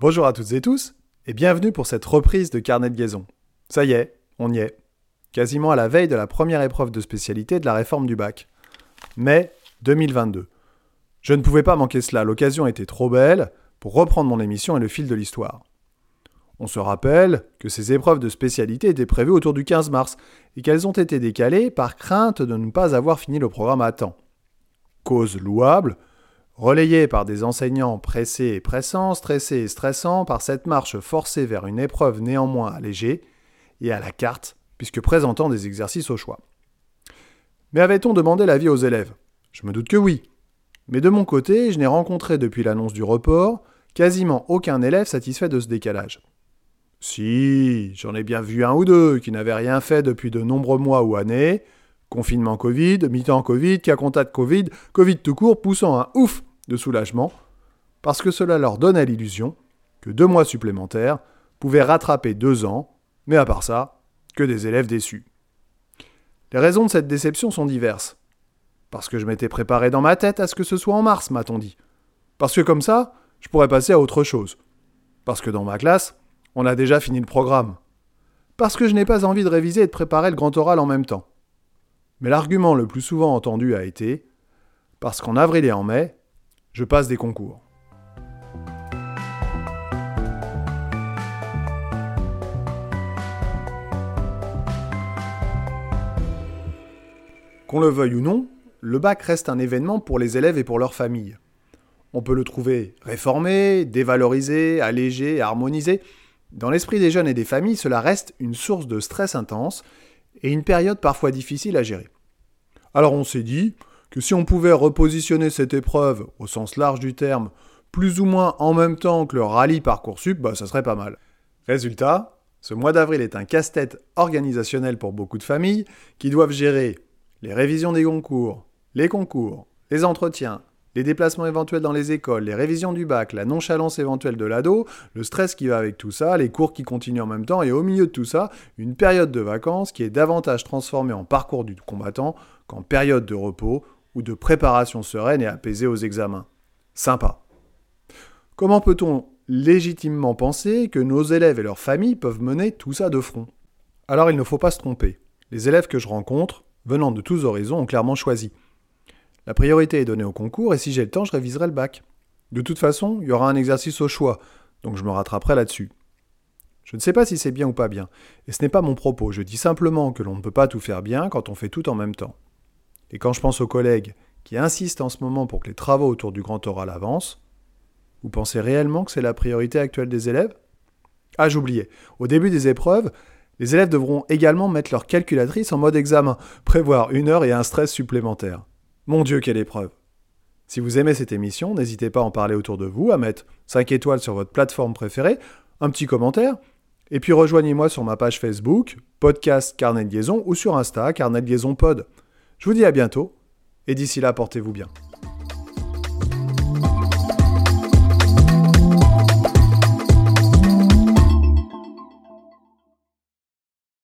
Bonjour à toutes et tous, et bienvenue pour cette reprise de Carnet de Liaison. Ça y est, on y est. Quasiment à la veille de la première épreuve de spécialité de la réforme du bac. Mai 2022. Je ne pouvais pas manquer cela, l'occasion était trop belle pour reprendre mon émission et le fil de l'histoire. On se rappelle que ces épreuves de spécialité étaient prévues autour du 15 mars et qu'elles ont été décalées par crainte de ne pas avoir fini le programme à temps. Cause louable, relayée par des enseignants pressés et pressants, stressés et stressants par cette marche forcée vers une épreuve néanmoins allégée et à la carte, puisque présentant des exercices au choix. Mais avait-on demandé l'avis aux élèves? Je me doute que oui. Mais de mon côté, je n'ai rencontré depuis l'annonce du report quasiment aucun élève satisfait de ce décalage. Si, j'en ai bien vu un ou deux qui n'avaient rien fait depuis de nombreux mois ou années. Confinement Covid, mi-temps Covid, cas contact Covid, Covid tout court, poussant un ouf de soulagement, parce que cela leur donnait l'illusion que deux mois supplémentaires pouvaient rattraper deux ans, mais à part ça, que des élèves déçus. Les raisons de cette déception sont diverses. Parce que je m'étais préparé dans ma tête à ce que ce soit en mars, m'a-t-on dit. Parce que comme ça, je pourrais passer à autre chose. Parce que dans ma classe, on a déjà fini le programme. Parce que je n'ai pas envie de réviser et de préparer le grand oral en même temps. Mais l'argument le plus souvent entendu a été parce qu'en avril et en mai, je passe des concours. Qu'on le veuille ou non, le bac reste un événement pour les élèves et pour leurs familles. On peut le trouver réformé, dévalorisé, allégé, harmonisé, dans l'esprit des jeunes et des familles, cela reste une source de stress intense et une période parfois difficile à gérer. Alors on s'est dit que si on pouvait repositionner cette épreuve, au sens large du terme, plus ou moins en même temps que le rallye Parcoursup, bah ça serait pas mal. Résultat, ce mois d'avril est un casse-tête organisationnel pour beaucoup de familles qui doivent gérer les révisions des concours, les concours, les entretiens, les déplacements éventuels dans les écoles, les révisions du bac, la nonchalance éventuelle de l'ado, le stress qui va avec tout ça, les cours qui continuent en même temps, et au milieu de tout ça, une période de vacances qui est davantage transformée en parcours du combattant qu'en période de repos ou de préparation sereine et apaisée aux examens. Sympa. Comment peut-on légitimement penser que nos élèves et leurs familles peuvent mener tout ça de front? Alors il ne faut pas se tromper. Les élèves que je rencontre, venant de tous horizons, ont clairement choisi. La priorité est donnée au concours et si j'ai le temps, je réviserai le bac. De toute façon, il y aura un exercice au choix, donc je me rattraperai là-dessus. Je ne sais pas si c'est bien ou pas bien, et ce n'est pas mon propos, je dis simplement que l'on ne peut pas tout faire bien quand on fait tout en même temps. Et quand je pense aux collègues qui insistent en ce moment pour que les travaux autour du grand oral avancent, vous pensez réellement que c'est la priorité actuelle des élèves? Ah, j'oubliais. Au début des épreuves, les élèves devront également mettre leur calculatrice en mode examen, prévoir une heure et un stress supplémentaire. Mon Dieu, quelle épreuve Si vous aimez cette émission, n'hésitez pas à en parler autour de vous, à mettre 5 étoiles sur votre plateforme préférée, un petit commentaire, et puis rejoignez-moi sur ma page Facebook, podcast Carnet de Liaison, ou sur Insta, Carnet de Liaison Pod. Je vous dis à bientôt, et d'ici là, portez-vous bien.